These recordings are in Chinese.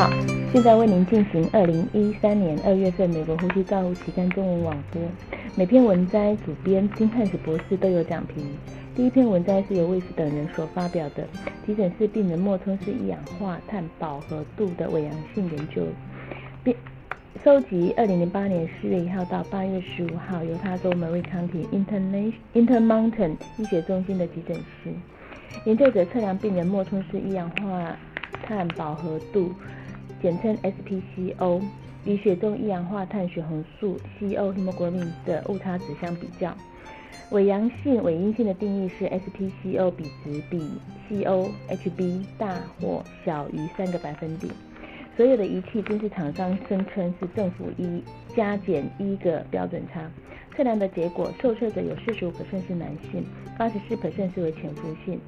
好，现在为您进行二零一三年二月份美国呼吸照护期刊中文网播。每篇文摘主编金汉斯博士都有讲评。第一篇文摘是由魏斯等人所发表的急诊室病人莫冲式一氧化碳饱和度的伪阳性研究，并收集二零零八年四月一号到八月十五号犹他州 Marie County Interna Intermountain 医学中心的急诊室。研究者测量病人莫冲式一氧化碳饱和度，简称 SPCO，与血中一氧化碳血红素 COHb 的误差值相比较。伪阳性、伪阴性的定义是 SPCO 比值比 COHB 大或小于三个百分点。所有的仪器均是厂商声称是政府一加减一个标准差。测量的结果，受测者有四十五是男性，八十四是为潜伏性。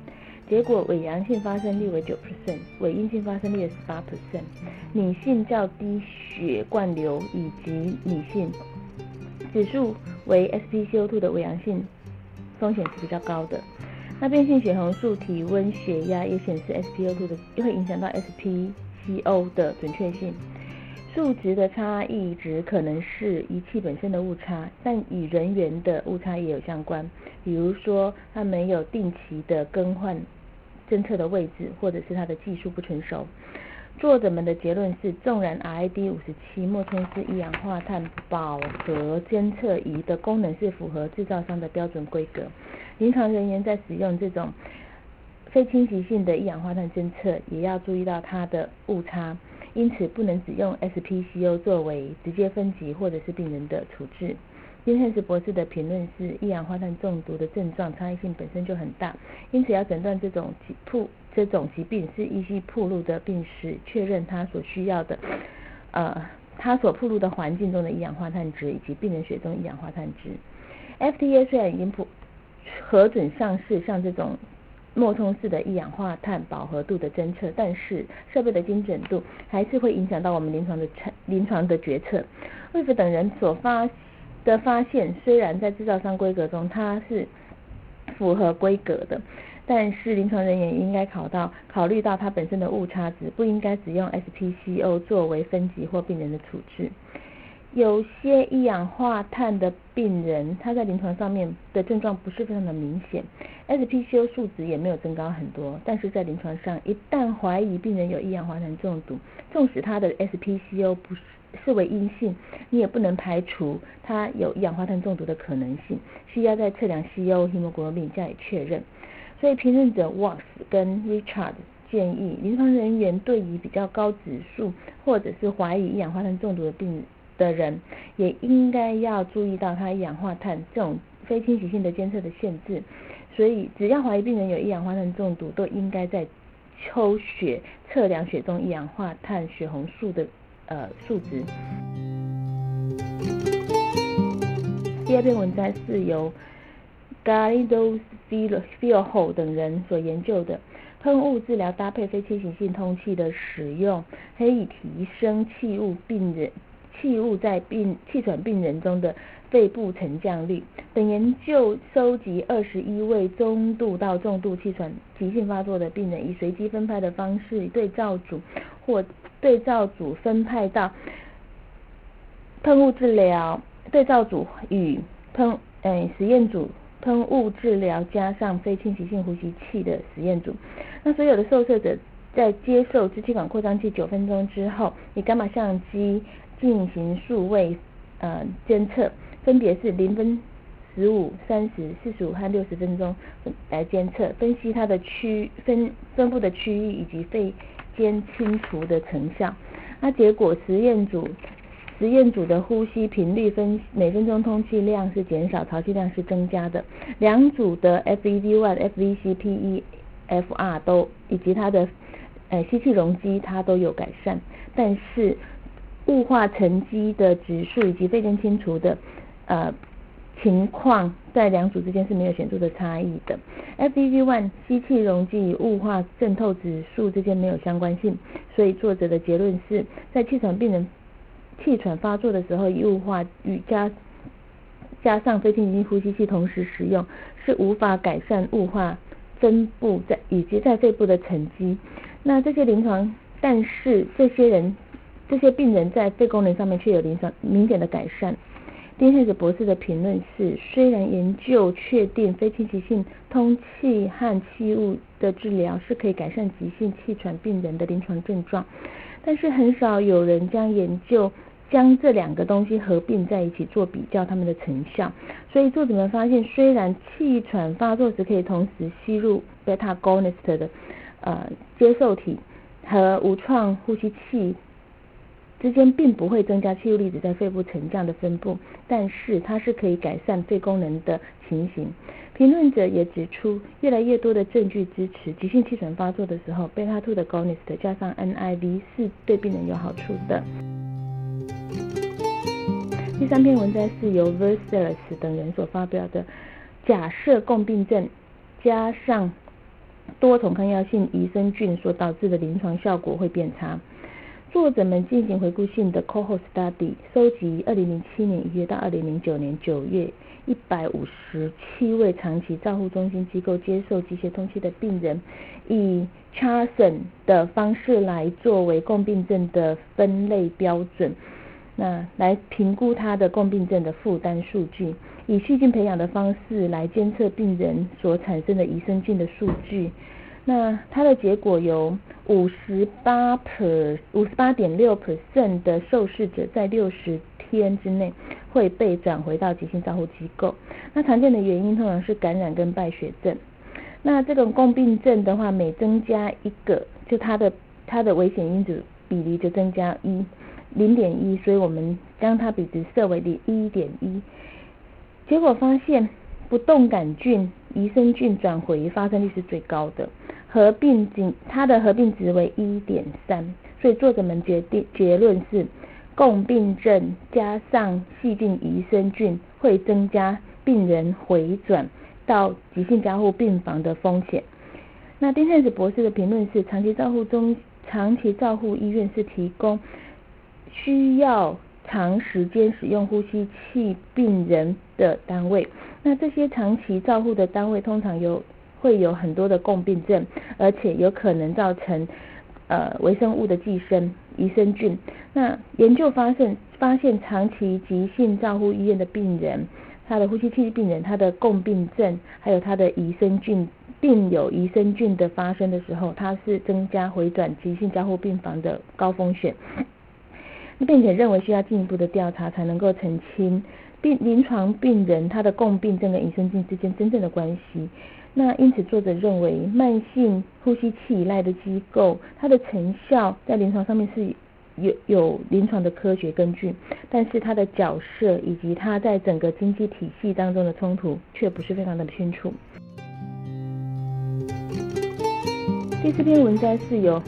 结果伪阳性发生率为九 percent，伪阴性发生率为十八 percent。女性较低血灌流以及女性指数为 SpCO2 的伪阳性风险是比较高的。那变性血红素、体温、血压也显示 SpCO2 的会影响到 SpCO 的准确性。数值的差异值可能是仪器本身的误差，但与人员的误差也有相关。比如说，他没有定期的更换侦测的位置，或者是他的技术不成熟。作者们的结论是，纵然 RID 五十七莫冲式一氧化碳饱和监测仪的功能是符合制造商的标准规格，临床人员在使用这种非侵袭性的一氧化碳侦测，也要注意到它的误差。因此，不能只用 SpCO 作为直接分级或者是病人的处置。金汉斯博士的评论是：一氧化碳中毒的症状差异性本身就很大，因此要诊断这种疾铺这种疾病是依稀铺路的病史，确认他所需要的呃他所铺路的环境中的一氧化碳值以及病人血中一氧化碳值。FDA 虽然已经普核准上市，像这种。莫冲式的一氧化碳饱和度的侦测，但是设备的精准度还是会影响到我们临床的临床的决策。魏夫等人所发的发现，虽然在制造商规格中它是符合规格的，但是临床人员应该考到考虑到它本身的误差值，不应该只用 SPCO 作为分级或病人的处置。有些一氧化碳的病人，他在临床上面的症状不是非常的明显，SpCO 数值也没有增高很多，但是在临床上，一旦怀疑病人有一氧化碳中毒，纵使他的 SpCO 不是视为阴性，你也不能排除他有一氧化碳中毒的可能性，需要在测量 CO 血红蛋白加以确认。所以评论者 Watts 跟 Richard 建议，临床人员对于比较高指数或者是怀疑一氧化碳中毒的病。的人也应该要注意到它一氧化碳这种非侵袭性的监测的限制，所以只要怀疑病人有一氧化碳中毒，都应该在抽血测量血中一氧化碳血红素的呃数值。第二篇文章是由 Galindo Filho 等人所研究的喷雾治疗搭配非侵袭性通气的使用，可以提升气雾病人。气雾在病气喘病人中的肺部沉降率等研究收集二十一位中度到重度气喘急性发作的病人，以随机分派的方式对照组或对照组分派到喷雾治疗对照组与喷诶实验组喷雾治疗加上非侵袭性呼吸器的实验组。那所有的受测者在接受支气管扩张器九分钟之后，以伽马相机。进行数位呃监测，分别是零分、十五、三十、四十五和六十分钟来监测，分析它的区分分布的区域以及肺间清除的成效。那结果实验组实验组的呼吸频率分每分钟通气量是减少，潮气量是增加的。两组的 FEV1、FVC、PEFR 都以及它的呃吸气容积它都有改善，但是。雾化沉积的指数以及肺间清除的呃情况，在两组之间是没有显著的差异的。FEV1 吸气容积与雾化渗透指数之间没有相关性，所以作者的结论是在气喘病人气喘发作的时候，雾化与加加上非侵袭呼吸器同时使用，是无法改善雾化分布在以及在肺部的沉积。那这些临床但是这些人这些病人在肺功能上面却有临床明显的改善。丁汉子博士的评论是：虽然研究确定非侵袭性通气和气雾的治疗是可以改善急性气喘病人的临床症状，但是很少有人将研究将这两个东西合并在一起做比较他们的成效。所以作者们发现，虽然气喘发作时可以同时吸入贝塔 gonist 的呃接受体和无创呼吸器。之间并不会增加气雾粒子在肺部沉降的分布，但是它是可以改善肺功能的情形。评论者也指出，越来越多的证据支持急性气喘发作的时候，贝塔2的 gonist 加上 NIV 是对病人有好处的。第三篇文章是由 Versalles 等人所发表的，假设共病症加上多重抗药性益生菌所导致的临床效果会变差。作者们进行回顾性的 cohort study，收集2007年1月到2009年9月157位长期照护中心机构接受机械通气的病人，以 Charson 的方式来作为共病症的分类标准，那来评估他的共病症的负担数据，以细菌培养的方式来监测病人所产生的益生菌的数据。那它的结果有五十八 per 五十八点六 percent 的受试者在六十天之内会被转回到急性照护机构。那常见的原因通常是感染跟败血症。那这种共病症的话，每增加一个，就它的它的危险因子比例就增加一零点一，所以我们将它比值设为零一点一。结果发现不动杆菌、益生菌转回发生率是最高的。合并值，它的合并值为一点三，所以作者们决定结论是，共病症加上细菌益生菌会增加病人回转到急性加护病房的风险。那丁汉斯博士的评论是，长期照护中，长期照护医院是提供需要长时间使用呼吸器病人的单位。那这些长期照护的单位通常有。会有很多的共病症，而且有可能造成呃微生物的寄生、益生菌。那研究发现，发现长期急性照护医院的病人，他的呼吸器病人，他的共病症，还有他的益生菌病有益生菌的发生的时候，它是增加回转急性加护病房的高风险，并且认为需要进一步的调查才能够澄清病临床病人他的共病症跟益生菌之间真正的关系。那因此，作者认为慢性呼吸器依赖的机构，它的成效在临床上面是有有临床的科学根据，但是它的角色以及它在整个经济体系当中的冲突却不是非常的清楚。第四篇文章是由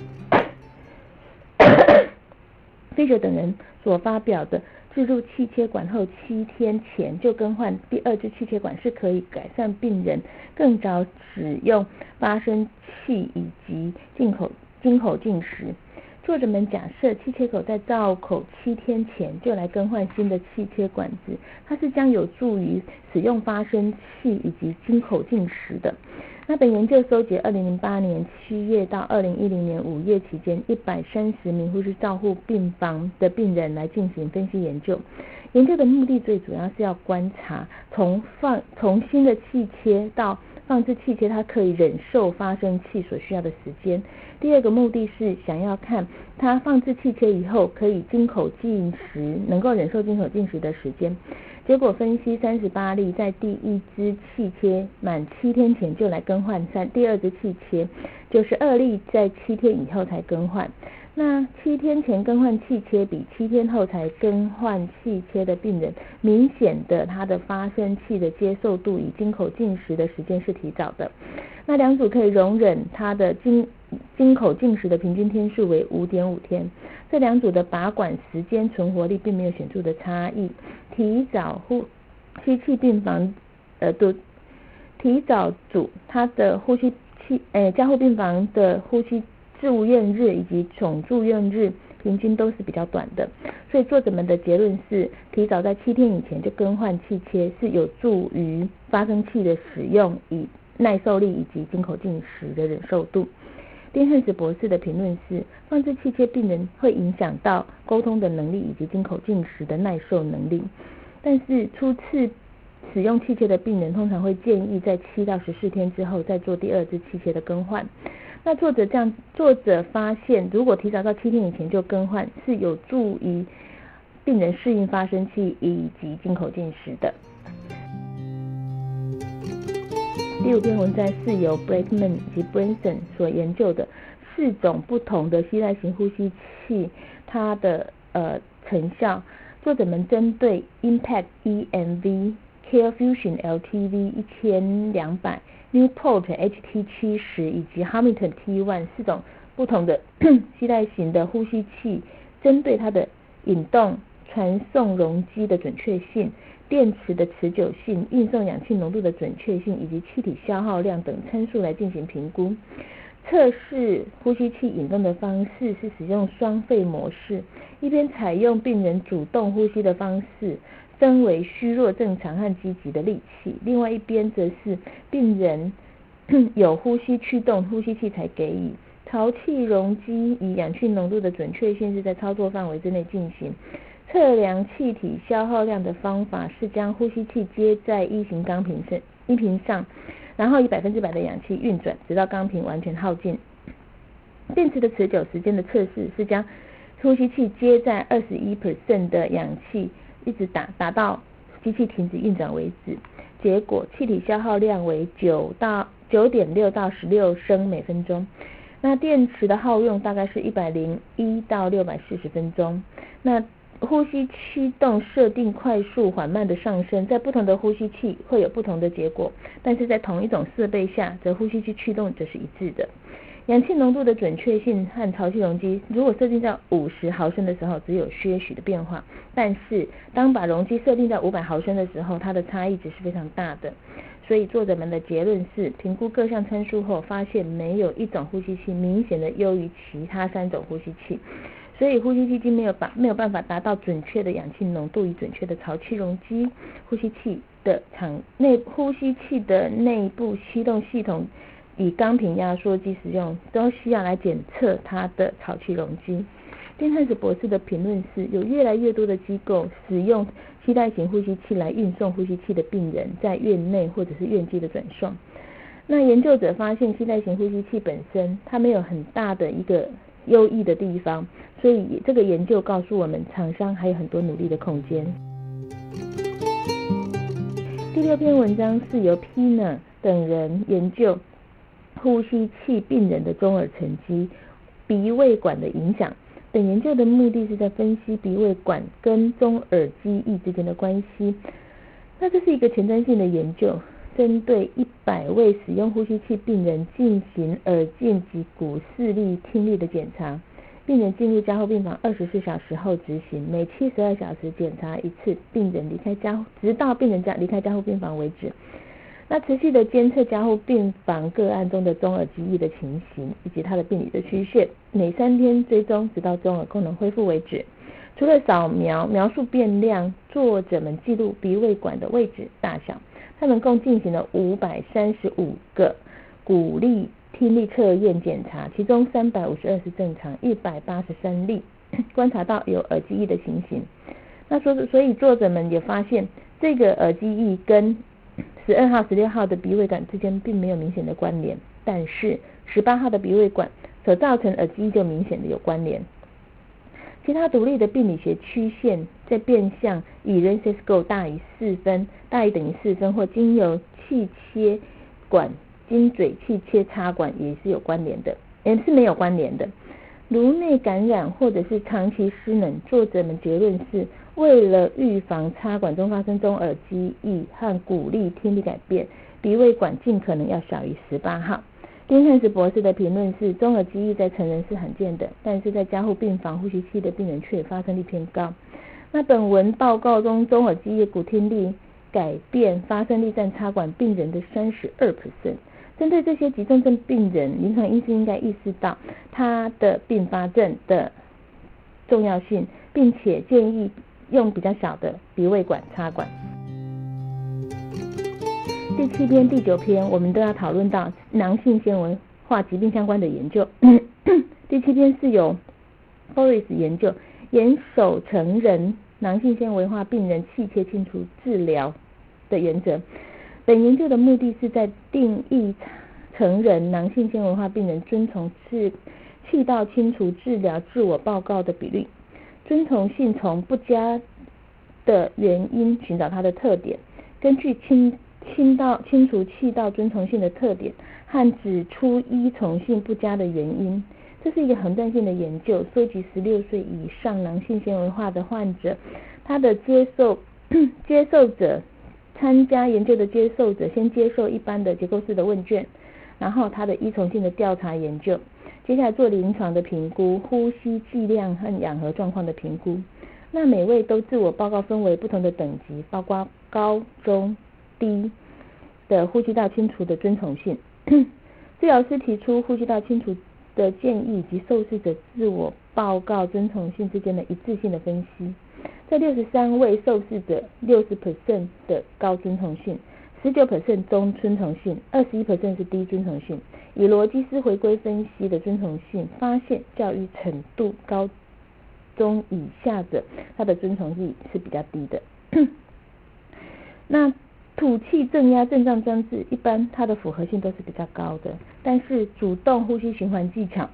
飞者等人所发表的。置入气切管后七天前就更换第二支气切管是可以改善病人更早使用发声器以及进口进口进食。作者们假设气切口在造口七天前就来更换新的气切管子，它是将有助于使用发声器以及经口进食的。那本研究收集二零零八年七月到二零一零年五月期间一百三十名护士照护病房的病人来进行分析研究。研究的目的最主要是要观察从放从新的气切到放置气切，它可以忍受发生器所需要的时间。第二个目的是想要看它放置气切以后可以经口进食，能够忍受经口进食的时间。结果分析三十八例，在第一支气切满七天前就来更换三第二支气切，就是二例在七天以后才更换。那七天前更换气切比七天后才更换气切的病人，明显的他的发声器的接受度与经口进食的时间是提早的。那两组可以容忍他的经经口进食的平均天数为五点五天。这两组的拔管时间存活率并没有显著的差异。提早呼吸气病房呃的提早组，他的呼吸器诶加护病房的呼吸住院日以及总住院日平均都是比较短的。所以作者们的结论是，提早在七天以前就更换气切是有助于发生器的使用以耐受力以及经口进食的忍受度。丁汉斯博士的评论是：放置气切病人会影响到沟通的能力以及经口进食的耐受能力，但是初次使用气切的病人通常会建议在七到十四天之后再做第二支气切的更换。那作者这样，作者发现，如果提早到七天以前就更换，是有助于病人适应发生器以及进口进食的。第五篇文章是由 Blackman 以及 Branson 所研究的四种不同的吸带型呼吸器，它的呃成效。作者们针对 Impact EMV、CareFusion LTV 一千两百、Newport HT 七十以及 Hamilton T1 四种不同的 吸带型的呼吸器，针对它的引动、传送容积的准确性。电池的持久性、运送氧气浓度的准确性以及气体消耗量等参数来进行评估。测试呼吸器引动的方式是使用双肺模式，一边采用病人主动呼吸的方式，分为虚弱、正常和积极的力气；另外一边则是病人 有呼吸驱动呼吸器才给予。潮气容积与氧气浓度的准确性是在操作范围之内进行。测量气体消耗量的方法是将呼吸器接在一型钢瓶上，一瓶上，然后以百分之百的氧气运转，直到钢瓶完全耗尽。电池的持久时间的测试是将呼吸器接在二十一 percent 的氧气，一直打打到机器停止运转为止。结果气体消耗量为九到九点六到十六升每分钟。那电池的耗用大概是一百零一到六百四十分钟。那呼吸驱动设定快速缓慢的上升，在不同的呼吸器会有不同的结果，但是在同一种设备下，则呼吸器驱动则是一致的。氧气浓度的准确性和潮气容积，如果设定在五十毫升的时候，只有些许的变化；但是当把容积设定在五百毫升的时候，它的差异值是非常大的。所以作者们的结论是，评估各项参数后，发现没有一种呼吸器明显的优于其他三种呼吸器。所以呼吸机没有把没有办法达到准确的氧气浓度与准确的潮气容积。呼吸器的场内呼吸器的内部驱动系统以钢瓶压缩机使用，都需要来检测它的潮气容积。丁汉斯博士的评论是：有越来越多的机构使用期带型呼吸器来运送呼吸器的病人在院内或者是院际的转送。那研究者发现，期带型呼吸器本身它没有很大的一个优异的地方。所以这个研究告诉我们，厂商还有很多努力的空间。第六篇文章是由 Pina 等人研究呼吸器病人的中耳沉积、鼻胃管的影响。本研究的目的是在分析鼻胃管跟中耳积液之间的关系。那这是一个前瞻性的研究，针对一百位使用呼吸器病人进行耳镜及骨视力、听力的检查。病人进入加护病房二十四小时后执行，每七十二小时检查一次。病人离开加护，直到病人家离开加护病房为止。那持续的监测加护病房个案中的中耳积液的情形以及它的病理的曲线，每三天追踪，直到中耳功能恢复为止。除了扫描描述变量，作者们记录鼻胃管的位置大小。他们共进行了五百三十五个鼓励。听力测验检查，其中三百五十二是正常，一百八十三例观察到有耳机翼的情形。那所所以作者们也发现，这个耳机翼跟十二号、十六号的鼻胃管之间并没有明显的关联，但是十八号的鼻胃管所造成耳机就明显的有关联。其他独立的病理学曲线在变相以 r e n s c o 大于四分，大于等于四分，或经由气切管。经嘴气切插管也是有关联的，也是没有关联的。颅内感染或者是长期失能，作者们结论是为了预防插管中发生中耳积液和鼓励听力改变，鼻胃管尽可能要小于十八号。丁汉斯博士的评论是中耳积液在成人是罕见的，但是在加护病房呼吸器的病人却发生率偏高。那本文报告中中耳积液骨听力改变发生率占插管病人的三十二 percent。针对这些急重症病人，临床医师应该意识到他的并发症的重要性，并且建议用比较小的鼻胃管插管。第七篇、第九篇，我们都要讨论到囊性纤维化疾病相关的研究。第七篇是由 Forest 研究严守成人囊性纤维化病人气切清除治疗的原则。本研究的目的是在定义成人囊性纤维化病人遵从气气道清除治疗自我报告的比率。遵从性从不佳的原因寻找它的特点，根据清清道清除气道遵从性的特点和指出依从性不佳的原因。这是一个横断性的研究，收集十六岁以上囊性纤维化的患者，他的接受 接受者。参加研究的接受者先接受一般的结构式的问卷，然后他的依从性的调查研究，接下来做临床的评估，呼吸剂量和氧合状况的评估。那每位都自我报告分为不同的等级，包括高、中、低的呼吸道清除的遵从性。治疗师提出呼吸道清除的建议及受试者自我报告遵从性之间的一致性的分析。在六十三位受试者，六十 percent 的高遵从性，十九 percent 中遵从性，二十一 percent 是低遵从性。以逻辑思回归分析的遵从性，发现教育程度高中以下的，他的遵从性是比较低的。那吐气正压症状装置，一般它的符合性都是比较高的，但是主动呼吸循环技巧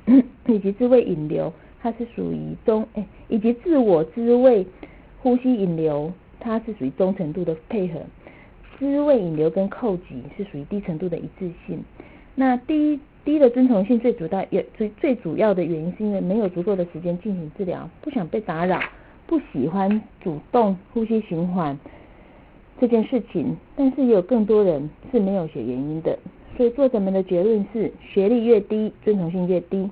以及自慰引流，它是属于中，哎，以及自我自慰。呼吸引流，它是属于中程度的配合；滋味引流跟扣挤是属于低程度的一致性。那低低的遵从性最主要也最最主要的原因是因为没有足够的时间进行治疗，不想被打扰，不喜欢主动呼吸循环这件事情。但是也有更多人是没有写原因的，所以作者们的结论是：学历越低，遵从性越低。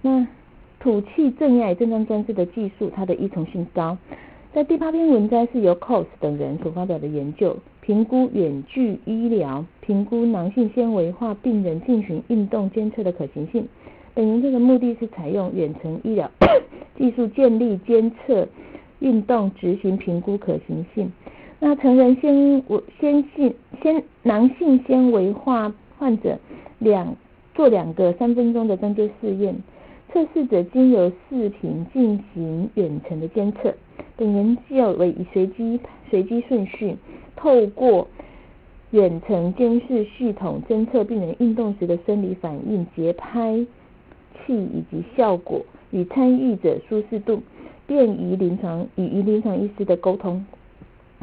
那吐气正压正张装置的技术，它的依从性高。在第八篇文章是由 Cos 等人所发表的研究，评估远距医疗评估囊性纤维化病人进行运动监测的可行性。本研究的目的是采用远程医疗 技术建立监测运动执行评估可行性。那成人纤维纤性纤囊性纤维化患者两做两个三分钟的针对试验。测试者经由视频进行远程的监测，本研究为以随机随机顺序，透过远程监视系统侦测病人运动时的生理反应、节拍器以及效果与参与者舒适度，便于临床与临床医师的沟通。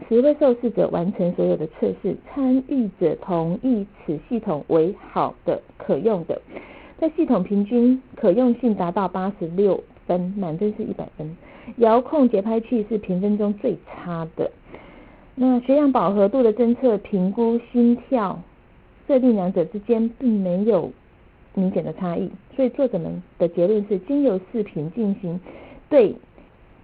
十位受试者完成所有的测试，参与者同意此系统为好的、可用的。在系统平均可用性达到八十六分，满分是一百分。遥控节拍器是评分中最差的。那血氧饱和度的侦测、评估心跳，设定两者之间并没有明显的差异。所以作者们的结论是，经由视频进行对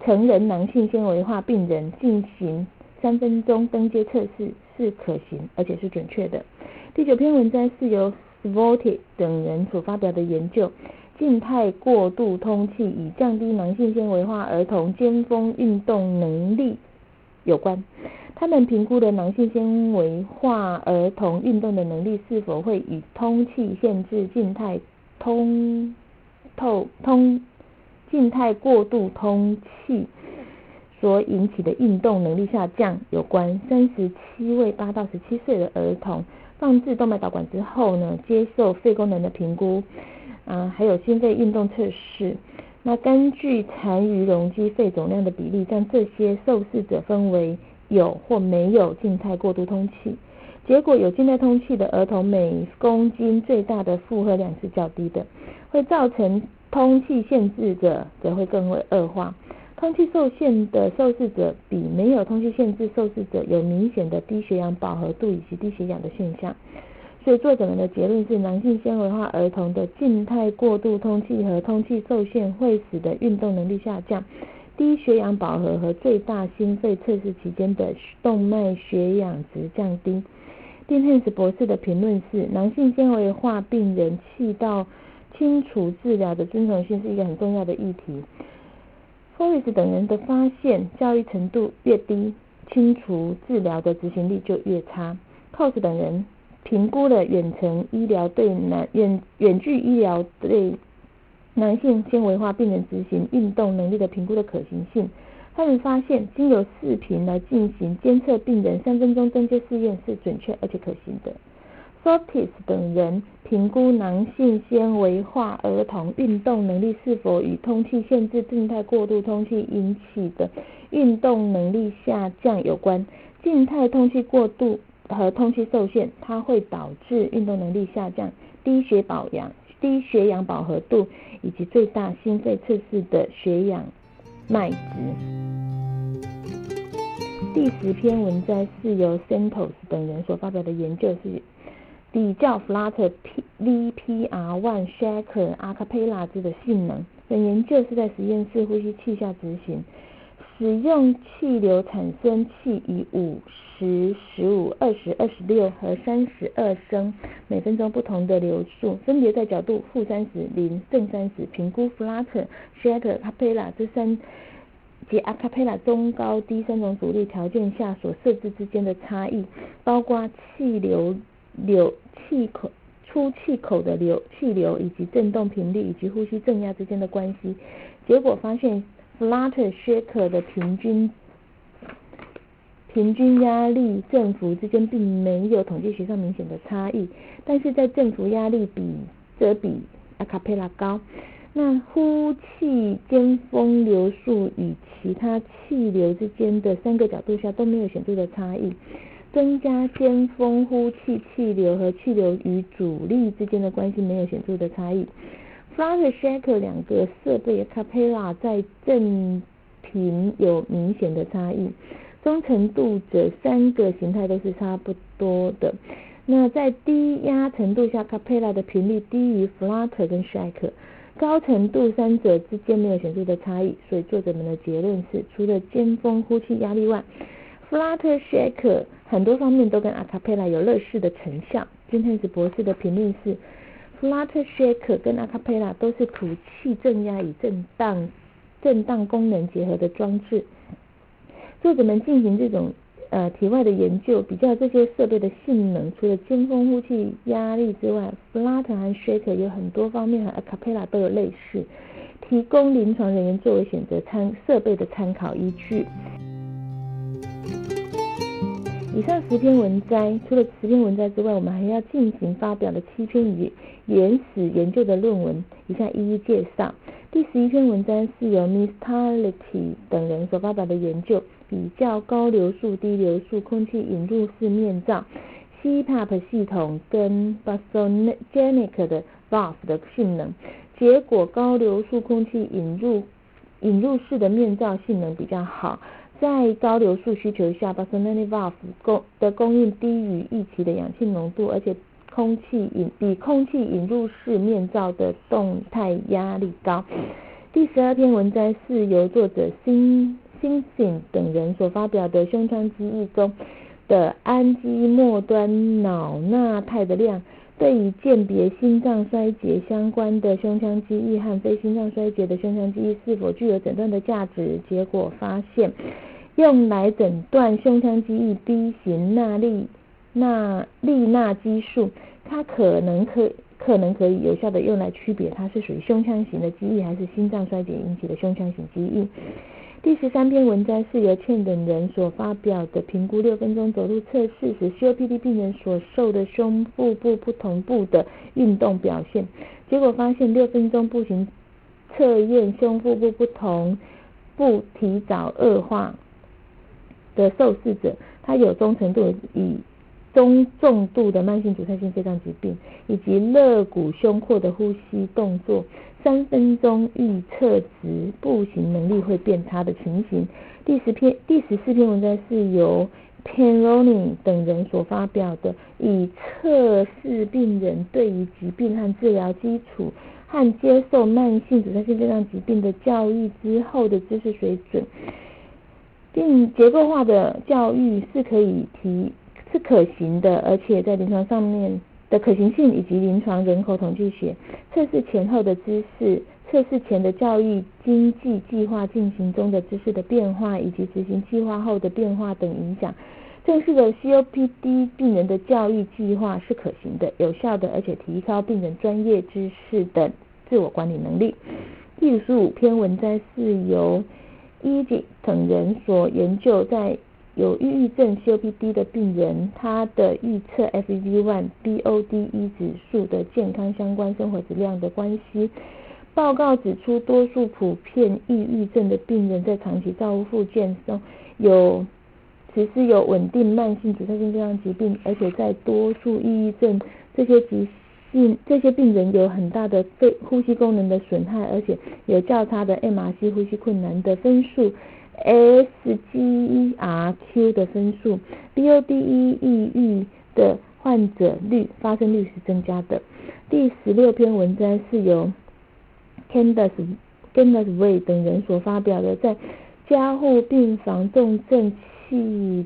成人囊性纤维化病人进行三分钟登阶测试是可行，而且是准确的。第九篇文章是由。Vote 等人所发表的研究，静态过度通气与降低囊性纤维化儿童尖峰运动能力有关。他们评估的囊性纤维化儿童运动的能力是否会与通气限制静态通透通静态过度通气所引起的运动能力下降有关。三十七位八到十七岁的儿童。放置动脉导管之后呢，接受肺功能的评估，啊，还有心肺运动测试。那根据残余容积肺总量的比例，将这些受试者分为有或没有静态过度通气。结果有静态通气的儿童，每公斤最大的负荷量是较低的，会造成通气限制者则会更为恶化。通气受限的受试者比没有通气限制受试者有明显的低血氧饱和度以及低血氧的现象，所以作者们的结论是，男性纤维化儿童的静态过度通气和通气受限会使得运动能力下降，低血氧饱和和最大心肺测试期间的动脉血氧值降低。丁汉斯博士的评论是，男性纤维化病人气道清除治疗的遵从性是一个很重要的议题。f o r e s 等人的发现，教育程度越低，清除治疗的执行力就越差。Cos 等人评估了远程医疗对男远远距医疗对男性纤维化病人执行运动能力的评估的可行性。他们发现，经由视频来进行监测病人三分钟登阶试验是准确而且可行的。Fortis 等人评估男性纤维化儿童运动能力是否与通气限制、静态过度通气引起的运动能力下降有关。静态通气过度和通气受限，它会导致运动能力下降、低血保氧、低血氧饱和度以及最大心肺测试的血氧。脉值。第十篇文摘是由 Santos 等人所发表的研究，是比较 Flutter VPR One Shaker Acapella 之的性能。本研究是在实验室呼吸器下执行。使用气流产生器以五十、十五、二十、二十六和三十二升每分钟不同的流速，分别在角度负三十、零、正三十评估 flutter、shatter、c a p e l a 这三及 a capella 中高低三种阻力条件下所设置之间的差异，包括气流流气口出气口的流气流以及振动频率以及呼吸正压之间的关系。结果发现。Flutter Shaker 的平均平均压力振幅之间并没有统计学上明显的差异，但是在振幅压力比则比 Acapella 高。那呼气尖峰流速与其他气流之间的三个角度下都没有显著的差异。增加尖峰呼气气流和气流与阻力之间的关系没有显著的差异。Flutter Shaker 两个设备 Capella 在振频有明显的差异，中程度这三个形态都是差不多的。那在低压程度下，Capella 的频率低于 Flutter 跟 Shaker，高程度三者之间没有显著的差异。所以作者们的结论是，除了尖峰呼气压力外，Flutter Shaker 很多方面都跟 Acapella 有类似的成效。金泰斯博士的评论是。Flutter Shaker 跟 Acapella 都是吐气正压与震荡震荡功能结合的装置。作者们进行这种呃体外的研究，比较这些设备的性能。除了尖峰呼气压力之外，Flutter 和 Shaker 有很多方面和 Acapella 都有类似，提供临床人员作为选择参设备的参考依据。以上十篇文摘，除了十篇文摘之外，我们还要进行发表的七篇与原始研究的论文，以下一一介绍。第十一篇文章是由 Miss Tality 等人所发表的研究，比较高流速、低流速空气引入式面罩 CPAP 系统跟 Basogenic 的 valve 的性能。结果，高流速空气引入引入式的面罩性能比较好。在高流速需求下 b a s o n a n i valve 供的供应低于预期的氧气浓度，而且空气引比空气引入式面罩的动态压力高。第十二篇文章是由作者辛辛辛等人所发表的胸腔记忆中的氨基末端脑钠肽的量对于鉴别心脏衰竭相关的胸腔记忆和非心脏衰竭的胸腔记忆是否具有诊断的价值。结果发现。用来诊断胸腔积液 B 型钠利那利钠激素，它可能可可能可以有效的用来区别它是属于胸腔型的积液还是心脏衰竭引起的胸腔型积液。第十三篇文章是由倩等人所发表的评估六分钟走路测试时 COPD 病人所受的胸腹部不同步的运动表现，结果发现六分钟步行测验胸腹部不同步提早恶化。的受试者，他有忠诚度以中重度的慢性阻塞性肺脏疾病，以及肋骨胸廓的呼吸动作，三分钟预测值步行能力会变差的情形。第十篇第十四篇文章是由 Penroni 等人所发表的，以测试病人对于疾病和治疗基础和接受慢性阻塞性肺脏疾病的教育之后的知识水准。并结构化的教育是可以提是可行的，而且在临床上面的可行性以及临床人口统计学测试前后的知识、测试前的教育经济计划进行中的知识的变化以及执行计划后的变化等影响，正式的 COPD 病人的教育计划是可行的、有效的，而且提高病人专业知识等自我管理能力。第五十五篇文章是由 e g 等人所研究，在有抑郁症 COPD 的病人，他的预测 FEV1、BOD 指数的健康相关生活质量的关系。报告指出，多数普遍抑郁症的病人在长期照护复健中有。其实有稳定慢性阻塞性肺脏疾病，而且在多数抑郁症这些急性这些病人有很大的肺呼吸功能的损害，而且有较差的 MRC 呼吸困难的分数 S G E R Q 的分数，BOD 抑郁的患者率发生率是增加的。第十六篇文章是由 Candace Candace Way 等人所发表的，在加护病房重症。气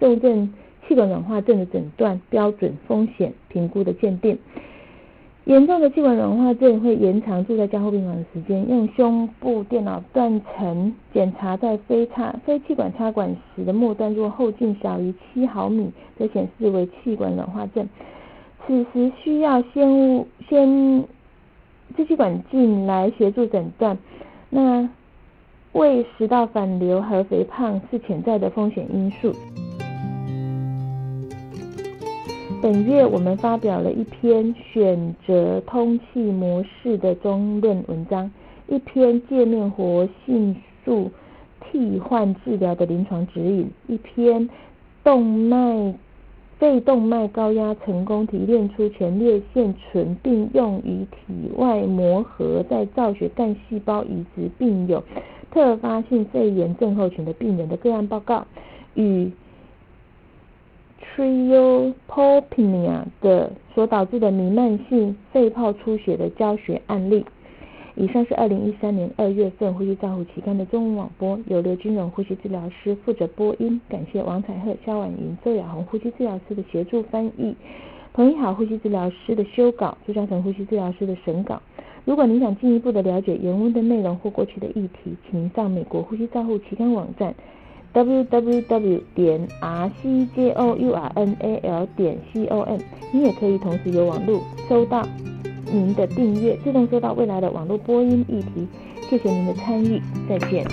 重症气管软化症的诊断标准、风险评估的鉴定。严重的气管软化症会延长住在加护病房的时间。用胸部电脑断层检查在非插非气管插管时的末端，若后径小于七毫米，则显示为气管软化症。此时需要先先支气管镜来协助诊断。那胃食道反流和肥胖是潜在的风险因素。本月我们发表了一篇选择通气模式的中论文章，一篇界面活性素替换治疗的临床指引，一篇动脉肺动脉高压成功提炼出前列腺醇，并用于体外膜合在造血干细胞移植，并有。特发性肺炎症候群的病人的个案报告与 Triopolpnia 的所导致的弥漫性肺泡出血的教学案例。以上是二零一三年二月份呼吸照护期刊的中文网播，由刘君荣呼吸治疗师负责播音，感谢王彩鹤、肖婉莹、周雅红呼吸治疗师的协助翻译，彭一豪呼吸治疗师的修稿，朱嘉诚呼吸治疗师的审稿。如果您想进一步的了解原文的内容或过去的议题，请您上美国呼吸照护期刊网站 www 点 rcjournal 点 com。你也可以同时有网络收到您的订阅，自动收到未来的网络播音议题。谢谢您的参与，再见。